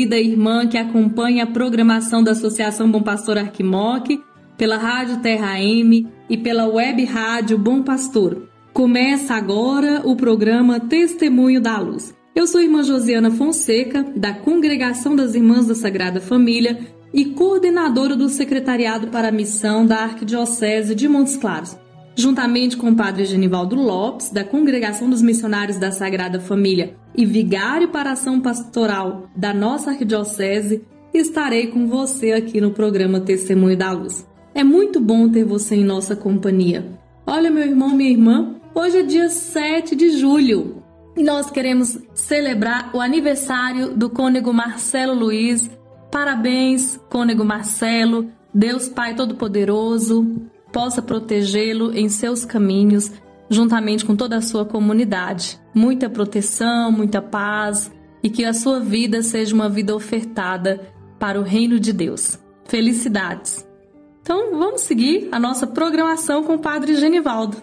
Querida irmã que acompanha a programação da Associação Bom Pastor Arquimoc, pela Rádio Terra M e pela Web Rádio Bom Pastor. Começa agora o programa Testemunho da Luz. Eu sou a irmã Josiana Fonseca, da Congregação das Irmãs da Sagrada Família e coordenadora do Secretariado para a Missão da Arquidiocese de Montes Claros juntamente com o padre Genivaldo Lopes, da Congregação dos Missionários da Sagrada Família e vigário para ação pastoral da nossa arquidiocese, estarei com você aqui no programa Testemunho da Luz. É muito bom ter você em nossa companhia. Olha, meu irmão, minha irmã, hoje é dia 7 de julho e nós queremos celebrar o aniversário do cônego Marcelo Luiz. Parabéns, cônego Marcelo, Deus Pai Todo-Poderoso, possa protegê-lo em seus caminhos, juntamente com toda a sua comunidade. Muita proteção, muita paz e que a sua vida seja uma vida ofertada para o reino de Deus. Felicidades! Então vamos seguir a nossa programação com o Padre Genivaldo.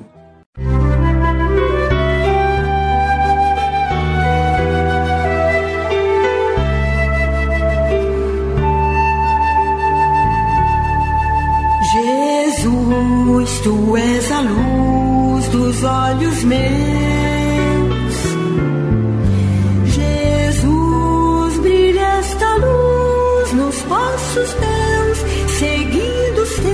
Passos teus, seguindo os teus.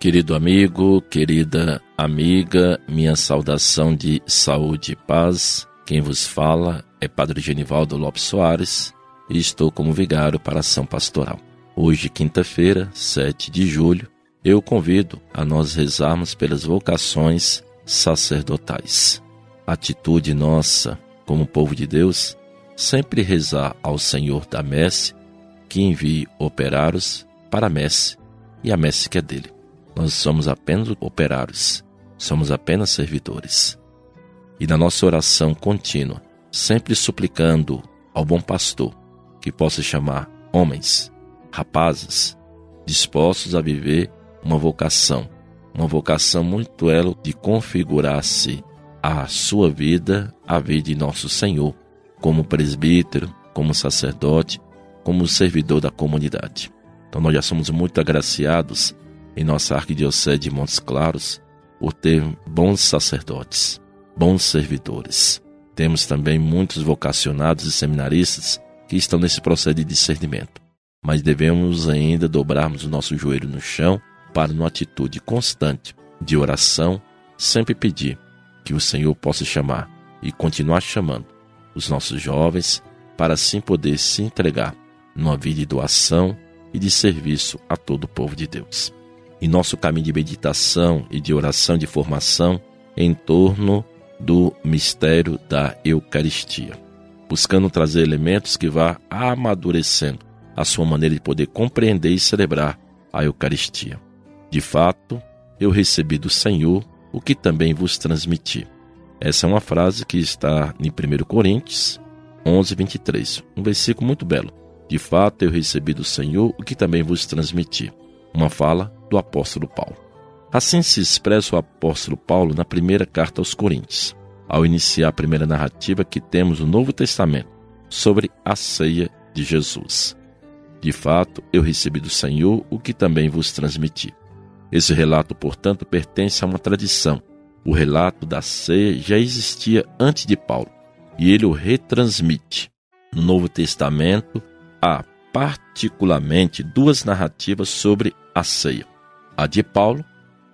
Querido amigo, querida amiga, minha saudação de saúde e paz. Quem vos fala é Padre Genivaldo Lopes Soares e estou como vigário para a ação pastoral. Hoje, quinta-feira, 7 de julho, eu convido a nós rezarmos pelas vocações sacerdotais. Atitude nossa, como povo de Deus, sempre rezar ao Senhor da messe que envie operários para a messe e a messe que é dele. Nós somos apenas operários, somos apenas servidores. E na nossa oração contínua, sempre suplicando ao bom pastor que possa chamar homens rapazes dispostos a viver uma vocação, uma vocação muito elo de configurar-se a sua vida, a vida de nosso Senhor, como presbítero, como sacerdote, como servidor da comunidade. Então nós já somos muito agraciados em nossa arquidiocese de Montes Claros por ter bons sacerdotes, bons servidores. Temos também muitos vocacionados e seminaristas que estão nesse processo de discernimento mas devemos ainda dobrarmos o nosso joelho no chão para, numa atitude constante de oração, sempre pedir que o Senhor possa chamar e continuar chamando os nossos jovens para assim poder se entregar numa vida de doação e de serviço a todo o povo de Deus. Em nosso caminho de meditação e de oração de formação em torno do mistério da Eucaristia, buscando trazer elementos que vá amadurecendo a sua maneira de poder compreender e celebrar a Eucaristia. De fato, eu recebi do Senhor o que também vos transmiti. Essa é uma frase que está em 1 Coríntios 11, 23, um versículo muito belo. De fato, eu recebi do Senhor o que também vos transmiti. Uma fala do apóstolo Paulo. Assim se expressa o apóstolo Paulo na primeira carta aos Coríntios, ao iniciar a primeira narrativa que temos no Novo Testamento sobre a ceia de Jesus. De fato, eu recebi do Senhor o que também vos transmiti. Esse relato, portanto, pertence a uma tradição O relato da ceia já existia antes de Paulo e ele o retransmite. No Novo Testamento há particularmente duas narrativas sobre a ceia. A de Paulo,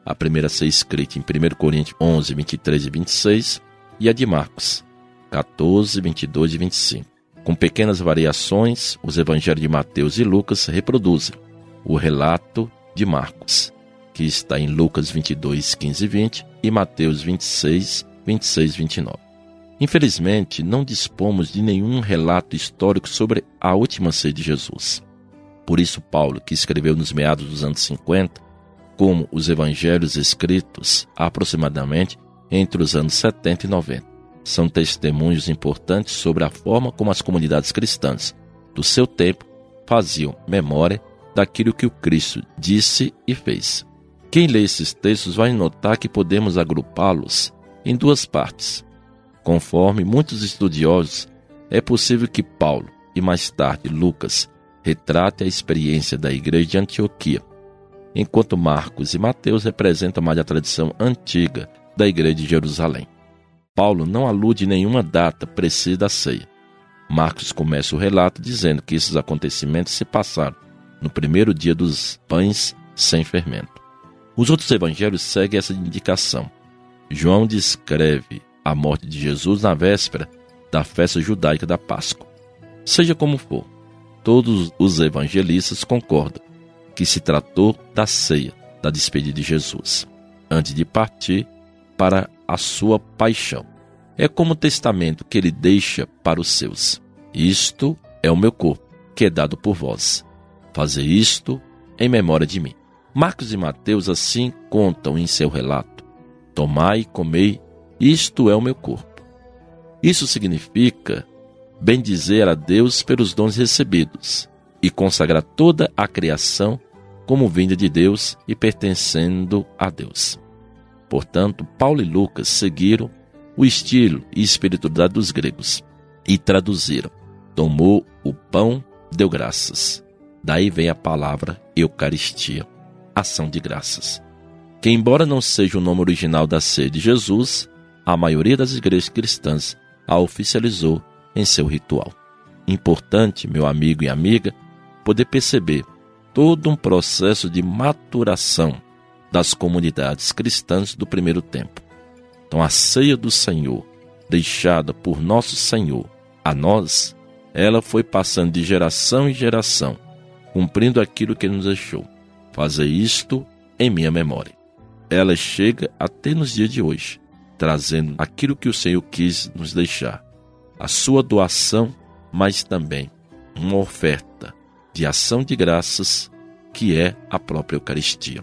a primeira a ser escrita em 1 Coríntios 11, 23 e 26, e a de Marcos, 14, 22 e 25. Com pequenas variações, os evangelhos de Mateus e Lucas reproduzem o relato de Marcos, que está em Lucas 22, 15 e 20 e Mateus 26, 26 e 29. Infelizmente, não dispomos de nenhum relato histórico sobre a última ceia de Jesus. Por isso, Paulo, que escreveu nos meados dos anos 50, como os evangelhos escritos aproximadamente entre os anos 70 e 90, são testemunhos importantes sobre a forma como as comunidades cristãs do seu tempo faziam memória daquilo que o Cristo disse e fez. Quem lê esses textos vai notar que podemos agrupá-los em duas partes. Conforme muitos estudiosos, é possível que Paulo e mais tarde Lucas retrate a experiência da igreja de Antioquia, enquanto Marcos e Mateus representam mais a tradição antiga da igreja de Jerusalém. Paulo não alude nenhuma data precisa da ceia. Marcos começa o relato dizendo que esses acontecimentos se passaram no primeiro dia dos pães sem fermento. Os outros evangelhos seguem essa indicação. João descreve a morte de Jesus na véspera da festa judaica da Páscoa. Seja como for, todos os evangelistas concordam que se tratou da ceia, da despedida de Jesus, antes de partir para a sua paixão. É como testamento que ele deixa para os seus. Isto é o meu corpo, que é dado por vós. Fazer isto em memória de mim. Marcos e Mateus assim contam em seu relato: Tomai e comei, isto é o meu corpo. Isso significa bendizer a Deus pelos dons recebidos e consagrar toda a criação como vinda de Deus e pertencendo a Deus. Portanto, Paulo e Lucas seguiram o estilo e espiritualidade dos gregos e traduziram: tomou o pão, deu graças. Daí vem a palavra Eucaristia, ação de graças. Que, embora não seja o nome original da ceia de Jesus, a maioria das igrejas cristãs a oficializou em seu ritual. Importante, meu amigo e amiga, poder perceber todo um processo de maturação das comunidades cristãs do primeiro tempo. Então, a ceia do Senhor, deixada por nosso Senhor a nós, ela foi passando de geração em geração, cumprindo aquilo que ele nos deixou. Fazer isto em minha memória. Ela chega até nos dias de hoje, trazendo aquilo que o Senhor quis nos deixar. A sua doação, mas também uma oferta de ação de graças, que é a própria Eucaristia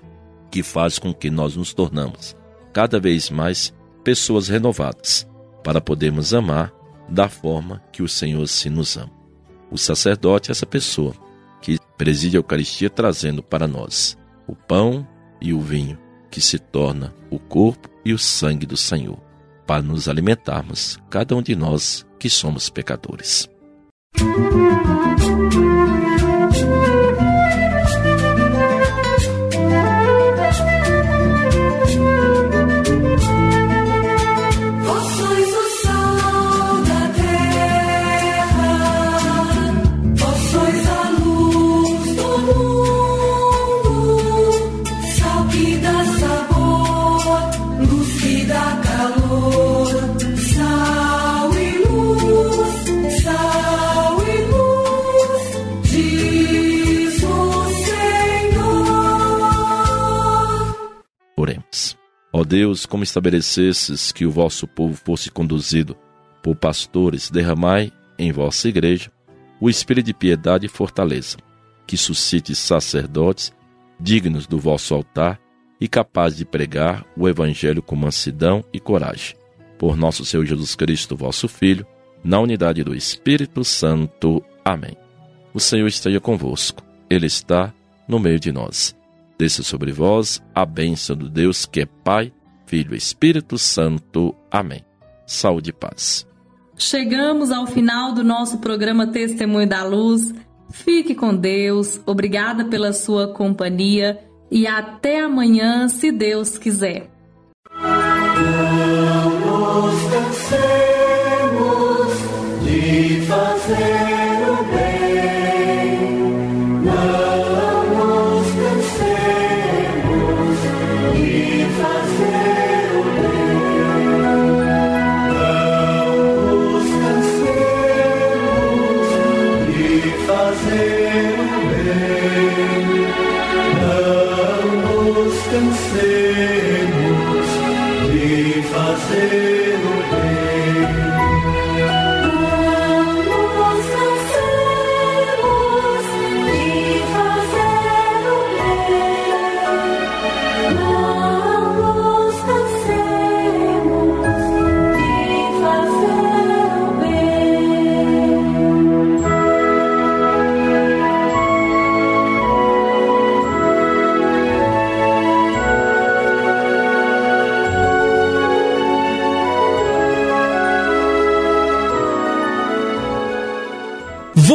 que faz com que nós nos tornamos cada vez mais pessoas renovadas, para podermos amar da forma que o Senhor se nos ama. O sacerdote é essa pessoa preside a Eucaristia trazendo para nós o pão e o vinho, que se torna o corpo e o sangue do Senhor, para nos alimentarmos, cada um de nós que somos pecadores. Música Deus, como estabelecesses que o vosso povo fosse conduzido por pastores, derramai em vossa igreja o espírito de piedade e fortaleza, que suscite sacerdotes dignos do vosso altar e capazes de pregar o evangelho com mansidão e coragem. Por nosso Senhor Jesus Cristo, vosso Filho, na unidade do Espírito Santo. Amém. O Senhor esteja convosco. Ele está no meio de nós. Desça sobre vós a bênção do Deus que é Pai, Filho e Espírito Santo. Amém. Saúde e paz. Chegamos ao final do nosso programa Testemunho da Luz. Fique com Deus, obrigada pela sua companhia e até amanhã, se Deus quiser.